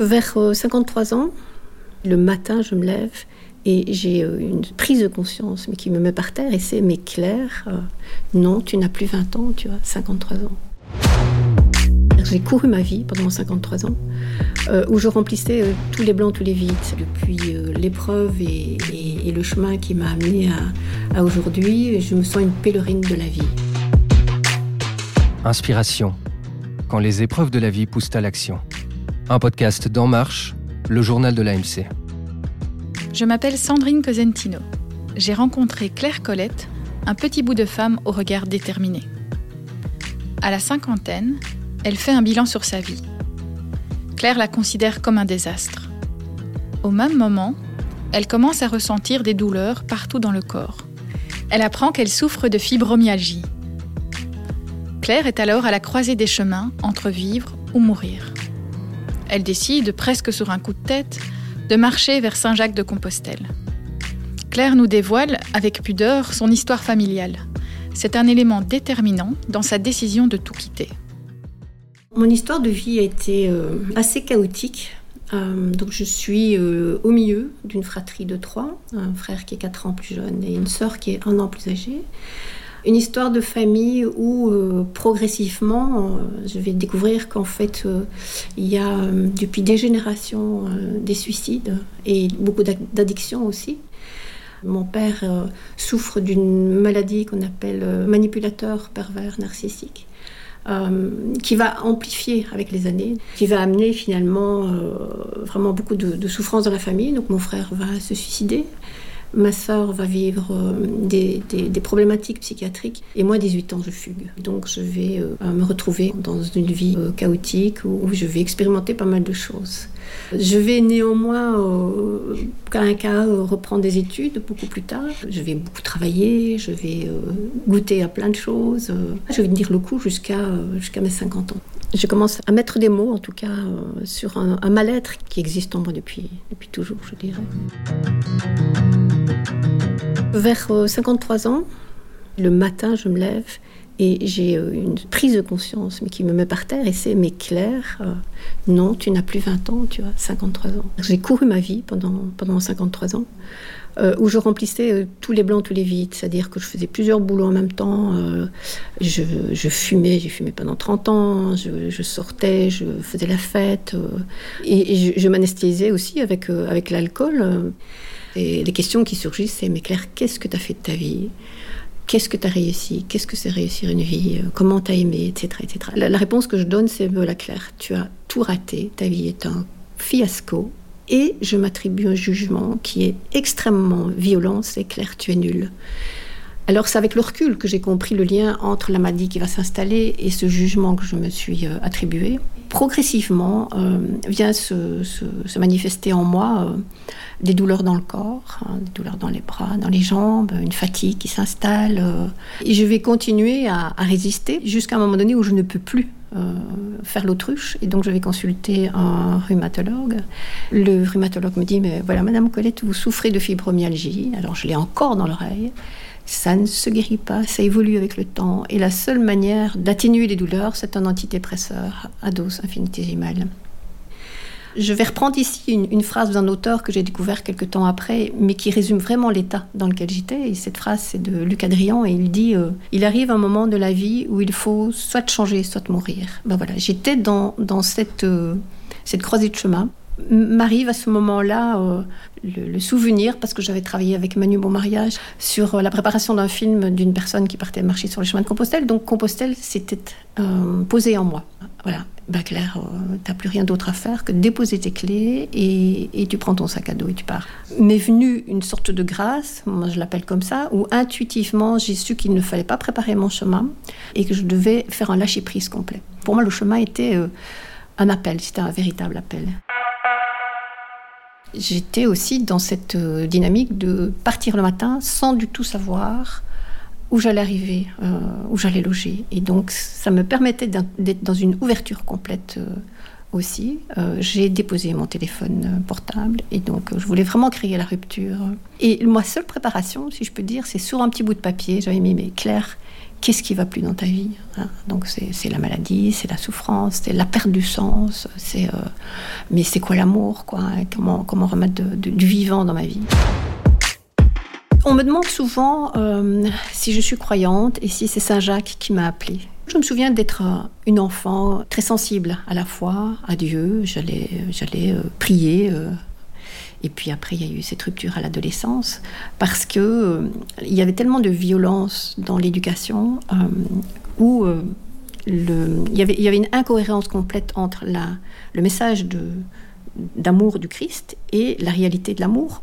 Vers 53 ans, le matin, je me lève et j'ai une prise de conscience, mais qui me met par terre, et c'est, mais Claire, non, tu n'as plus 20 ans, tu as 53 ans. J'ai couru ma vie pendant 53 ans, euh, où je remplissais euh, tous les blancs, tous les vides, depuis euh, l'épreuve et, le chemin qui m'a amené à aujourd'hui. Je me sens une pèlerine de la vie. Inspiration, quand les épreuves de la vie poussent à l'action. Un podcast d'En Marche, le journal de l'AMC. Je m'appelle Sandrine Cosentino. J'ai rencontré Claire Colette, un petit bout de femme au regard déterminé. À la cinquantaine, elle fait un bilan sur sa vie. Claire la considère comme un désastre. Au même moment, elle commence à ressentir des douleurs partout dans le corps. Elle apprend qu'elle souffre de fibromyalgie. Claire est alors à la croisée des chemins entre vivre ou mourir. Elle décide, presque sur un coup de tête, de marcher vers Saint-Jacques de Compostelle. Claire nous dévoile, avec pudeur, son histoire familiale. C'est un élément déterminant dans sa décision de tout quitter. Mon histoire de vie a été euh, assez chaotique. Euh, donc je suis euh, au milieu d'une fratrie de trois, un frère qui est quatre ans plus jeune et une sœur qui est un an plus âgée. Une histoire de famille où progressivement je vais découvrir qu'en fait il y a depuis des générations des suicides et beaucoup d'addictions aussi. Mon père souffre d'une maladie qu'on appelle manipulateur pervers narcissique. Euh, qui va amplifier avec les années, qui va amener finalement euh, vraiment beaucoup de, de souffrance dans la famille. Donc mon frère va se suicider. Ma sœur va vivre euh, des, problématiques psychiatriques et moi, 18 ans, je fugue. Donc, je vais euh, me retrouver dans une vie euh, chaotique où, je vais expérimenter pas mal de choses. Je vais néanmoins, cas un cas, reprendre des études beaucoup plus tard. Je vais beaucoup travailler, je vais goûter à plein de choses. Je vais tenir le coup jusqu'à mes 50 ans. Je commence à mettre des mots, en tout cas, sur un, mal-être qui existe en moi depuis toujours, je dirais. Vers 53 euh, ans, le matin, je me lève et j'ai euh, une prise de conscience mais qui me met par terre et c'est mais Claire, euh, non, tu n'as plus 20 ans, tu as 53 ans. J'ai couru ma vie pendant, pendant 53 ans. où je remplissais tous les blancs, tous les vides, c'est-à-dire que je faisais plusieurs boulots en même temps. Je, je, fumais, j'ai fumé pendant 30 ans, je, sortais, je faisais la fête, et, je, je m'anesthésiais aussi avec, avec l'alcool. Et les questions qui surgissent, c'est mais Claire, qu'est-ce que tu as fait de ta vie? Qu'est-ce que tu as réussi? Qu'est-ce que c'est réussir une vie? Comment tu as aimé Etc. etc. La, réponse que je donne, c'est voilà, Claire, tu as tout raté. Ta vie est un fiasco. Et je m'attribue un jugement qui est extrêmement violent c'est Claire, tu es nulle. Alors c'est avec le recul que j'ai compris le lien entre la maladie qui va s'installer et ce jugement que je me suis euh, attribué. Progressivement euh, vient se, manifester en moi euh, des douleurs dans le corps, hein, des douleurs dans les bras, dans les jambes, une fatigue qui s'installe. et je vais continuer à, à résister jusqu'à un moment donné où je ne peux plus faire l'autruche. Et donc, je vais consulter un rhumatologue. Le rhumatologue me dit, mais voilà, Madame Colette, vous souffrez de fibromyalgie. Alors, je l'ai encore dans l'oreille ça ne se guérit pas, ça évolue avec le temps. Et la seule manière d'atténuer les douleurs, c'est un antidépresseur à dose infinitésimale. Je vais reprendre ici une, phrase d'un auteur que j'ai découvert quelque temps après, mais qui résume vraiment l'état dans lequel j'étais. Et cette phrase, c'est de Luc Adrian, et il dit euh, Il arrive un moment de la vie où il faut soit changer, soit mourir. Ben voilà, j'étais dans, cette, euh, cette croisée de chemin m'arrive à ce moment-là euh, le, souvenir, parce que j'avais travaillé avec Manu Bonmariage sur euh, la préparation d'un film d'une personne qui partait marcher sur le chemin de Compostelle. Donc Compostelle s'était euh, posé en moi. Voilà, bah Claire, t'as plus rien d'autre à faire que déposer tes clés et, et, tu prends ton sac à dos et tu pars. M'est venue une sorte de grâce, moi je l'appelle comme ça, où intuitivement j'ai su qu'il ne fallait pas préparer mon chemin et que je devais faire un lâcher-prise complet. Pour moi, le chemin était un appel, c'était un véritable appel j'étais aussi dans cette euh, dynamique de partir le matin sans du tout savoir où j'allais arriver, euh, où j'allais loger. Et donc, ça me permettait d'être dans une ouverture complète euh, aussi. j'ai déposé mon téléphone portable et donc je voulais vraiment créer la rupture. Et ma seule préparation, si je peux dire, c'est sur un petit bout de papier. J'avais mis, mais Claire, qu'est-ce qui va plus dans ta vie hein Donc c'est la maladie, c'est la souffrance, c'est la perte du sens, c'est euh, mais c'est quoi l'amour quoi Comment comment remettre du vivant dans ma vie On me demande souvent euh, si je suis croyante et si c'est Saint Jacques qui m'a appelée. Je me souviens d'être euh, une enfant très sensible à la foi, à Dieu. J'allais j'allais prier. Et puis après, il y a eu cette rupture à l'adolescence parce que euh, il y avait tellement de violence dans l'éducation euh, où euh, il, y avait, une incohérence complète entre le message d'amour du Christ et la réalité de l'amour.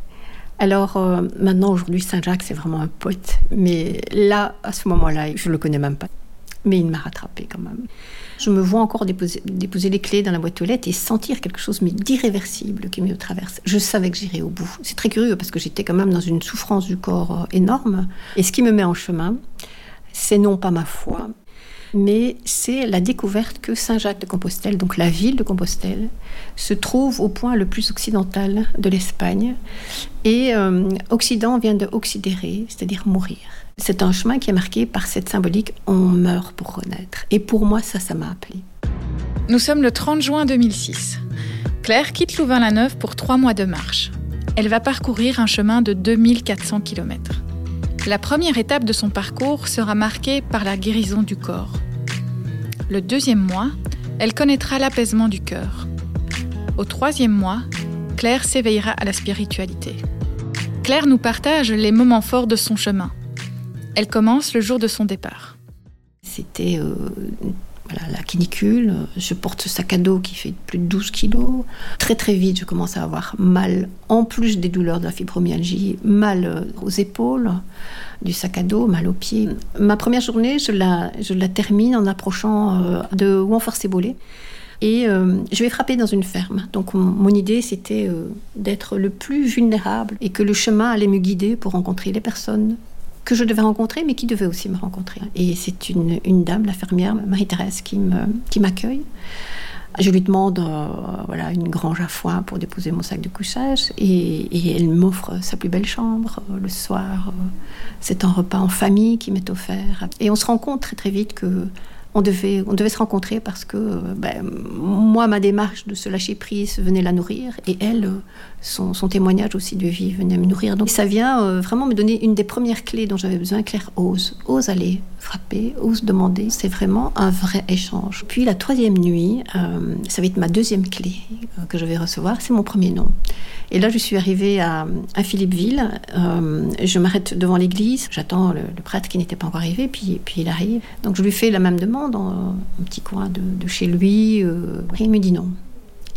Alors maintenant, aujourd'hui, Saint Jacques, c'est vraiment un pote. Mais là, à ce moment-là, je ne le connais même pas. Mais il m'a rattrapé quand même. Je me vois encore déposer, les clés dans la boîte aux lettres et sentir quelque chose d'irréversible qui me traverse. Je savais que j'irais au bout. C'est très curieux parce que j'étais quand même dans une souffrance du corps euh, énorme. Et ce qui me met en chemin, c'est non pas ma foi, mais c'est la découverte que Saint-Jacques de Compostelle, donc la ville de Compostelle, se trouve au point le plus occidental de l'Espagne. Et euh, Occident vient de oxydérer, c'est-à-dire mourir. C'est un chemin qui est marqué par cette symbolique on meurt pour renaître. Et pour moi, ça, ça m'a appelé. Nous sommes le 30 juin 2006. Claire quitte Louvain-la-Neuve pour trois mois de marche. Elle va parcourir un chemin de 2400 km. La première étape de son parcours sera marquée par la guérison du corps. Le deuxième mois, elle connaîtra l'apaisement du cœur. Au troisième mois, Claire s'éveillera à la spiritualité. Claire nous partage les moments forts de son chemin. Elle commence le jour de son départ. C'était euh, la canicule. Je porte ce sac à dos qui fait plus de 12 kilos. Très très vite, je commence à avoir mal, en plus des douleurs de la fibromyalgie, mal euh, aux épaules, du sac à dos, mal aux pieds. Ma première journée, je la, termine en approchant euh, de Ouanfort-Cébolé. Et je vais frapper dans une ferme. Donc mon, idée, c'était d'être le plus vulnérable et que le chemin allait me guider pour rencontrer les personnes que je devais rencontrer, mais qui devait aussi me rencontrer. Et c'est une, dame, la fermière, Marie-Thérèse, qui m'accueille. Je lui demande euh, voilà, une grange à foin pour déposer mon sac de couchage et, et elle m'offre sa plus belle chambre euh, le soir. Euh, c'est un repas en famille qui m'est offert. Et on se rend compte très très vite que on devait, on devait se rencontrer parce que ben, moi, ma démarche de se lâcher prise venait la nourrir et elle, son, témoignage aussi de vie venait me nourrir. Donc ça vient euh, vraiment me donner une des premières clés dont j'avais besoin. Claire ose, ose aller frapper, ose demander. C'est vraiment un vrai échange. Puis la troisième nuit, euh, ça va être ma deuxième clé euh, que je vais recevoir, c'est mon premier nom. Et là, je suis arrivée à, à Philippeville. je m'arrête devant l'église. J'attends le, prêtre qui n'était pas encore arrivé, puis, puis il arrive. Donc je lui fais la même demande dans un petit coin de, de chez lui. et il me dit non.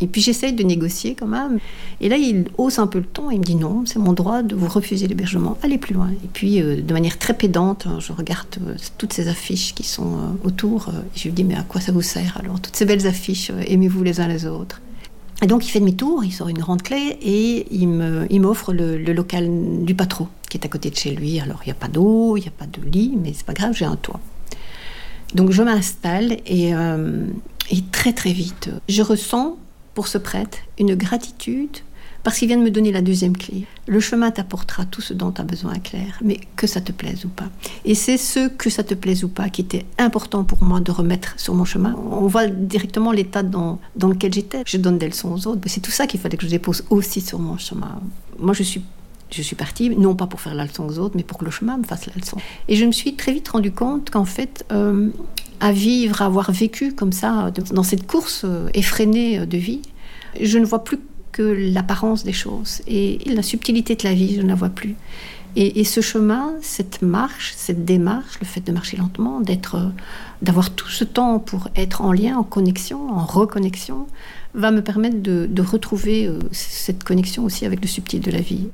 Et puis j'essaye de négocier quand même. Et là, il hausse un peu le ton. Il me dit non, c'est mon droit de vous refuser l'hébergement. Allez plus loin. Et puis, euh, de manière très pédante, je regarde euh, toutes ces affiches qui sont euh, autour. je lui dis mais à quoi ça vous sert alors? Toutes ces belles affiches, aimez-vous les uns les autres? Et donc il fait demi-tour, il sort une grande clé et il m'offre le, le, local du patron qui est à côté de chez lui. Alors il n'y a pas d'eau, il n'y a pas de lit, mais c'est pas grave, j'ai un toit. Donc je m'installe et très très vite, je ressens pour ce prêtre une gratitude parce qu'il vient de me donner la deuxième clé. Le chemin t'apportera tout ce dont tu as besoin, Claire, mais que ça te plaise ou pas. Et c'est ce que ça te plaise ou pas qui était important pour moi de remettre sur mon chemin. On voit directement l'état dans, lequel j'étais. Je donne des leçons aux autres. C'est tout ça qu'il fallait que je dépose aussi sur mon chemin. Moi, je suis je suis partie, non pas pour faire la leçon aux autres, mais pour que le chemin me fasse la leçon. Et je me suis très vite rendu compte qu'en fait, euh, à vivre, à avoir vécu comme ça, dans cette course euh, effrénée de vie, je ne vois plus que l'apparence des choses. Et la subtilité de la vie, je ne la vois plus. Et, ce chemin, cette marche, cette démarche, le fait de marcher lentement, d'être, d'avoir tout ce temps pour être en lien, en connexion, en reconnexion, va me permettre de, retrouver euh, cette connexion aussi avec le subtil de la vie.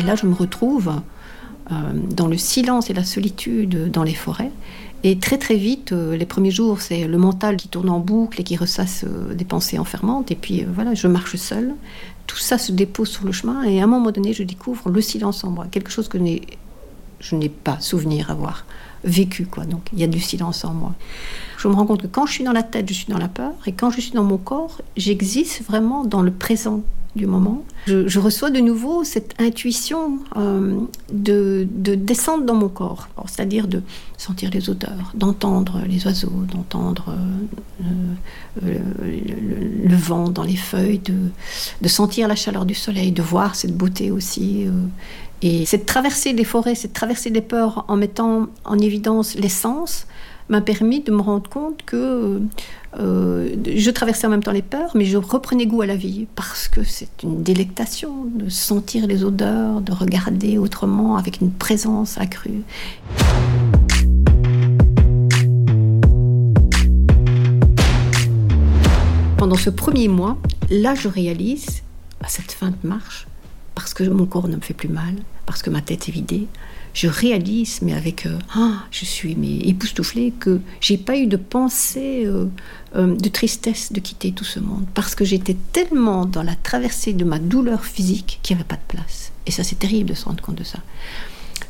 Et là, je me retrouve euh, dans le silence et la solitude dans les forêts. Et très très vite, euh, les premiers jours, c'est le mental qui tourne en boucle et qui ressasse euh, des pensées enfermantes. Et puis voilà, je marche seule. Tout ça se dépose sur le chemin et à un moment donné, je découvre le silence en moi, quelque chose que je n'ai pas souvenir avoir vécu. Quoi. Donc il y a du silence en moi. Je me rends compte que quand je suis dans la tête, je suis dans la peur. Et quand je suis dans mon corps, j'existe vraiment dans le présent du moment. Je, reçois de nouveau cette intuition euh, de, descendre dans mon corps, c'est-à-dire de sentir les odeurs, d'entendre les oiseaux, d'entendre euh, le, vent dans les feuilles, de, sentir la chaleur du soleil, de voir cette beauté aussi. et cette traversée des forêts, cette traversée des peurs en mettant en évidence l'essence, m'a permis de me rendre compte que euh, je traversais en même temps les peurs, mais je reprenais goût à la vie parce que c'est une délectation de sentir les odeurs, de regarder autrement avec une présence accrue. Pendant ce premier mois, là, je réalise, à cette fin de marche, parce que mon corps ne me fait plus mal, parce que ma tête est vidée, je réalise, mais avec, euh, ah, je suis époustouflée, que j'ai pas eu de pensée euh, euh, de tristesse de quitter tout ce monde, parce que j'étais tellement dans la traversée de ma douleur physique qu'il n'y avait pas de place. Et ça, c'est terrible de se rendre compte de ça.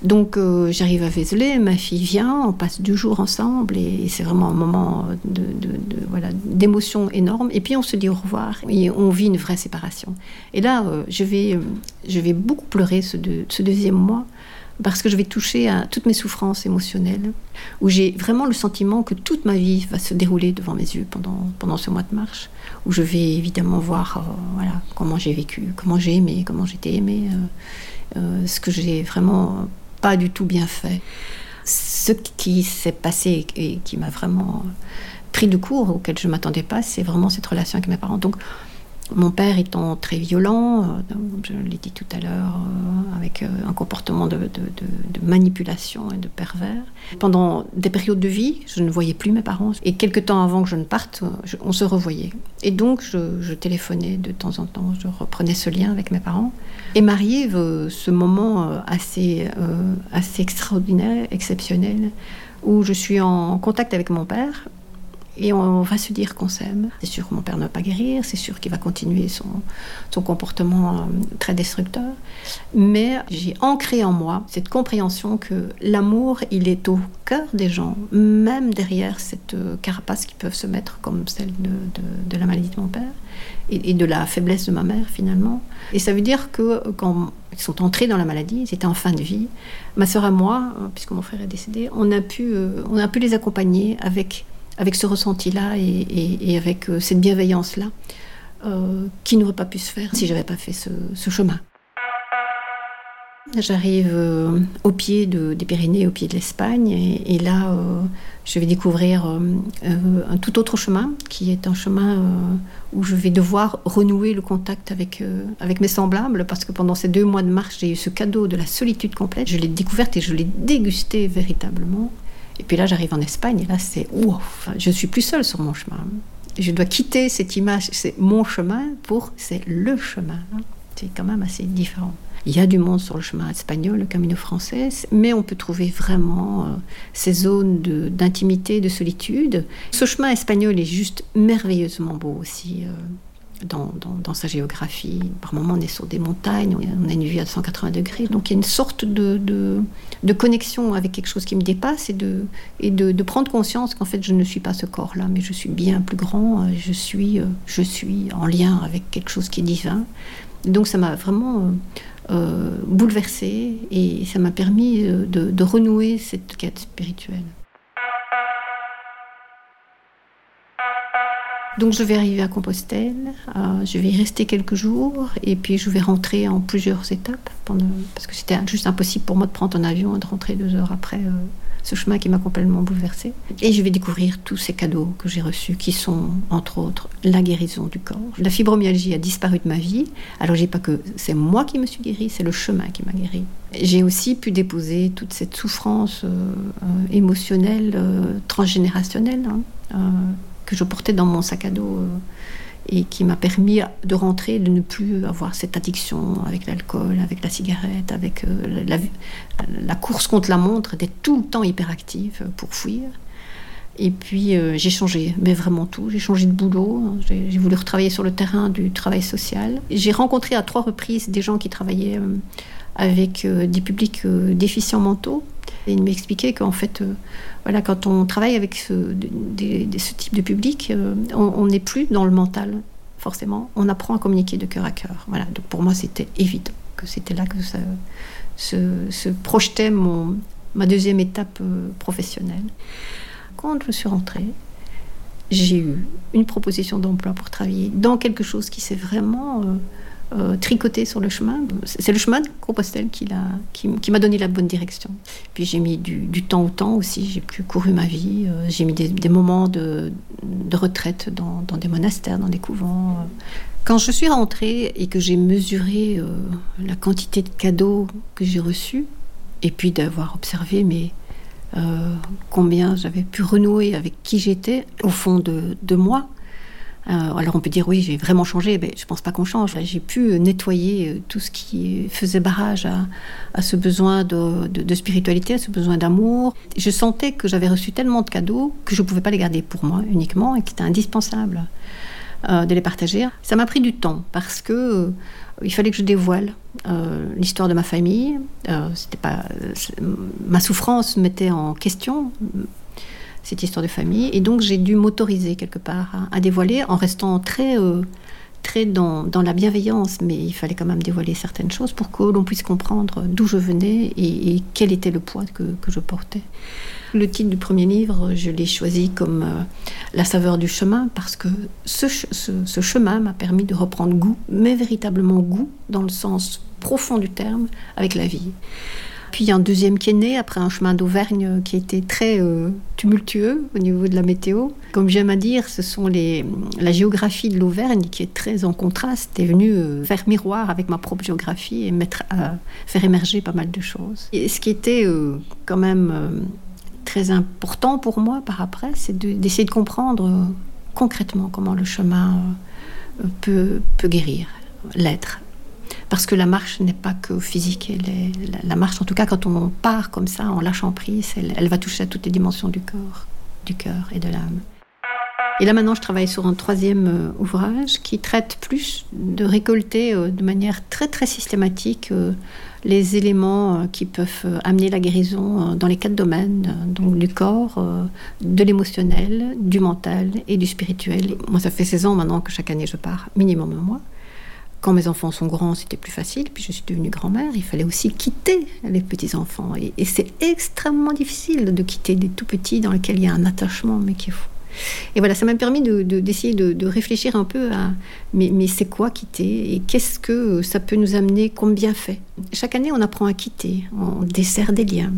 Donc j'arrive à Vézelay, ma fille vient, on passe deux jours ensemble et, c'est vraiment un moment de, voilà d'émotion énorme. Et puis on se dit au revoir et on vit une vraie séparation. Et là, je vais je vais beaucoup pleurer ce, ce deuxième mois parce que je vais toucher à toutes mes souffrances émotionnelles, où j'ai vraiment le sentiment que toute ma vie va se dérouler devant mes yeux pendant, pendant ce mois de marche, où je vais évidemment voir euh, voilà, comment j'ai vécu, comment j'ai aimé, comment j'étais aimée, euh, euh, ce que j'ai vraiment pas du tout bien fait. Ce qui s'est passé et qui m'a vraiment pris de court, auquel je ne m'attendais pas, c'est vraiment cette relation avec mes parents. Donc, mon père étant très violent, euh, je l'ai dit tout à l'heure, euh, avec euh, un comportement de, manipulation et de pervers. Pendant des périodes de vie, je ne voyais plus mes parents. Et quelques temps avant que je ne parte, on se revoyait. Et donc, je, téléphonais de temps en temps, je reprenais ce lien avec mes parents. Et m'arrive ce moment assez, assez extraordinaire, exceptionnel, où je suis en contact avec mon père et on va se dire qu'on s'aime. C'est sûr que mon père ne va pas guérir, c'est sûr qu'il va continuer son, son comportement euh, très destructeur. Mais j'ai ancré en moi cette compréhension que l'amour, il est au cœur des gens, même derrière cette euh, carapace qui peuvent se mettre comme celle de, de, la maladie de mon père et, de la faiblesse de ma mère finalement. Et ça veut dire que quand ils sont entrés dans la maladie, ils étaient en fin de vie, ma sœur et moi, euh, puisque mon frère est décédé, on a pu, on a pu les accompagner avec avec ce ressenti-là et, avec euh, cette bienveillance-là, euh, qui n'aurait pas pu se faire si j'avais pas fait ce, chemin. J'arrive euh, au pied des Pyrénées, au pied de l'Espagne, et, là, je vais découvrir un tout autre chemin, qui est un chemin où je vais devoir renouer le contact avec, avec mes semblables, parce que pendant ces deux mois de marche, j'ai eu ce cadeau de la solitude complète. Je l'ai découverte et je l'ai dégustée véritablement. Et puis là, j'arrive en Espagne, et là, c'est ouf, je suis plus seule sur mon chemin. Je dois quitter cette image, c'est mon chemin pour c'est le chemin. C'est quand même assez différent. Il y a du monde sur le chemin espagnol, le Camino français, mais on peut trouver vraiment euh, ces zones d'intimité, de, solitude. Ce chemin espagnol est juste merveilleusement beau aussi. Euh, dans, sa géographie. Par moments, on est sur des montagnes, on a une vue à 180 degrés. Donc il y a une sorte de, de, connexion avec quelque chose qui me dépasse et de, et de, prendre conscience qu'en fait, je ne suis pas ce corps-là, mais je suis bien plus grand, euh, je suis, euh, je suis en lien avec quelque chose qui est divin. Donc ça m'a vraiment euh, bouleversée et ça m'a permis de renouer cette quête spirituelle. Donc je vais arriver à Compostelle, euh, je vais y rester quelques jours et puis je vais rentrer en plusieurs étapes parce que c'était juste impossible pour moi de prendre un avion et de rentrer deux heures après euh, ce chemin qui m'a complètement bouleversée. Et je vais découvrir tous ces cadeaux que j'ai reçus qui sont entre autres la guérison du corps. La fibromyalgie a disparu de ma vie. Alors j'ai pas que c'est moi qui me suis guérie, c'est le chemin qui m'a guérie. J'ai aussi pu déposer toute cette souffrance euh, émotionnelle transgénérationnelle. Hein, que je portais dans mon sac à dos euh, et qui m'a permis de rentrer, de ne plus avoir cette addiction avec l'alcool, avec la cigarette, avec euh, la, course contre la montre, d'être tout le temps hyperactive pour fuir. Et puis euh, j'ai changé, mais vraiment tout. J'ai changé de boulot, j'ai voulu retravailler sur le terrain du travail social. J'ai rencontré à trois reprises des gens qui travaillaient avec des publics déficients mentaux et il m'expliquait qu'en fait, voilà, quand on travaille avec ce, type de public, euh, on n'est plus dans le mental. forcément, on apprend à communiquer de cœur à cœur. Voilà, donc pour moi, c'était évident que c'était là que ça se, projetait mon, ma deuxième étape euh, professionnelle. Quand je suis rentrée, j'ai eu une proposition d'emploi pour travailler dans quelque chose qui s'est vraiment euh, euh, tricoté sur le chemin. C'est le chemin de Compostelle qui, m'a donné la bonne direction. Puis j'ai mis du, temps au temps aussi, j'ai plus couru ma vie, euh, j'ai mis des, moments de, retraite dans, des monastères, dans des couvents. Quand je suis rentrée et que j'ai mesuré la quantité de cadeaux que j'ai reçus, et puis d'avoir observé mais combien j'avais pu renouer avec qui j'étais au fond de moi, euh, alors on peut dire oui, j'ai vraiment changé, mais je pense pas qu'on change. J'ai pu nettoyer euh, tout ce qui faisait barrage à, ce besoin de, spiritualité, à ce besoin d'amour. Je sentais que j'avais reçu tellement de cadeaux que je ne pouvais pas les garder pour moi uniquement et qu'il était indispensable euh, de les partager. Ça m'a pris du temps parce que il fallait que je dévoile l'histoire de ma famille. c'était pas ma souffrance mettait en question cette histoire de famille. Et donc j'ai dû m'autoriser quelque part à, dévoiler en restant très, euh, très dans, dans, la bienveillance, mais il fallait quand même dévoiler certaines choses pour que l'on puisse comprendre d'où je venais et, quel était le poids que, que, je portais. Le titre du premier livre, je l'ai choisi comme euh, La saveur du chemin parce que ce, chemin m'a permis de reprendre goût, mais véritablement goût dans le sens profond du terme, avec la vie. Puis a un deuxième qui est né après un chemin d'Auvergne qui était très euh, tumultueux au niveau de la météo. Comme j'aime à dire, ce sont les, la géographie de l'Auvergne qui est très en contraste, est venue euh, faire miroir avec ma propre géographie et mettre, faire émerger pas mal de choses. Et ce qui était euh, quand même très important pour moi par après, c'est d'essayer de, comprendre concrètement comment le chemin peut, peut guérir l'être parce que la marche n'est pas que physique. la, marche, en tout cas, quand on part comme ça, en lâchant prise, elle, va toucher à toutes les dimensions du corps, du cœur et de l'âme. Et là maintenant, je travaille sur un troisième euh, ouvrage qui traite plus de récolter euh, de manière très très systématique euh, les éléments qui peuvent amener la guérison dans les quatre domaines, donc du corps, de l'émotionnel, du mental et du spirituel. Moi, ça fait 16 ans maintenant que chaque année je pars, minimum un mois. Quand mes enfants sont grands, c'était plus facile. Puis je suis devenue grand-mère. Il fallait aussi quitter les petits-enfants. Et, c'est extrêmement difficile de quitter des tout petits dans lesquels il y a un attachement, mais qui est fou. Et voilà, ça m'a permis d'essayer de, réfléchir un peu à mais, mais c'est quoi quitter et qu'est-ce que ça peut nous amener comme bienfait. Chaque année, on apprend à quitter, on dessert des liens,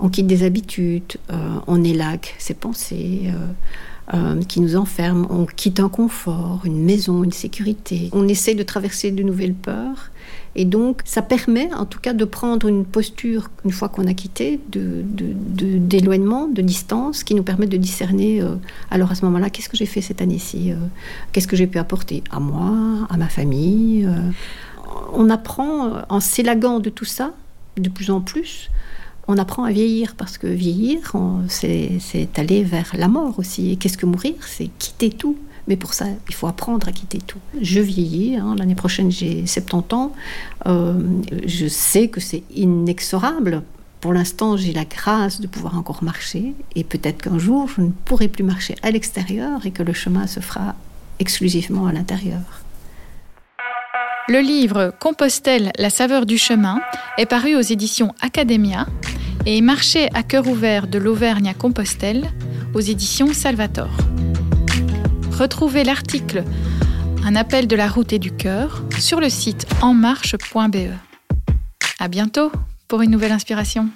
on quitte des habitudes, euh, on élague ses pensées. Euh, euh, qui nous enferme. On quitte un confort, une maison, une sécurité. On essaie de traverser de nouvelles peurs. Et donc, ça permet en tout cas de prendre une posture, une fois qu'on a quitté, d'éloignement, de, distance, qui nous permet de discerner, euh, alors à ce moment-là, qu'est-ce que j'ai fait cette année-ci euh, Qu'est-ce que j'ai pu apporter à moi, à ma famille On apprend, en s'élaguant de tout ça, de plus en plus, on apprend à vieillir parce que vieillir, c'est aller vers la mort aussi. Et qu'est-ce que mourir? C'est quitter tout. Mais pour ça, il faut apprendre à quitter tout. Je vieillis, hein. l'année prochaine j'ai 70 ans. Euh, je sais que c'est inexorable. Pour l'instant, j'ai la grâce de pouvoir encore marcher. Et peut-être qu'un jour, je ne pourrai plus marcher à l'extérieur et que le chemin se fera exclusivement à l'intérieur. Le livre Compostelle, la saveur du chemin est paru aux éditions Academia et Marché à cœur ouvert de l'Auvergne à Compostelle aux éditions Salvator. Retrouvez l'article Un appel de la route et du cœur sur le site enmarche.be. À bientôt pour une nouvelle inspiration.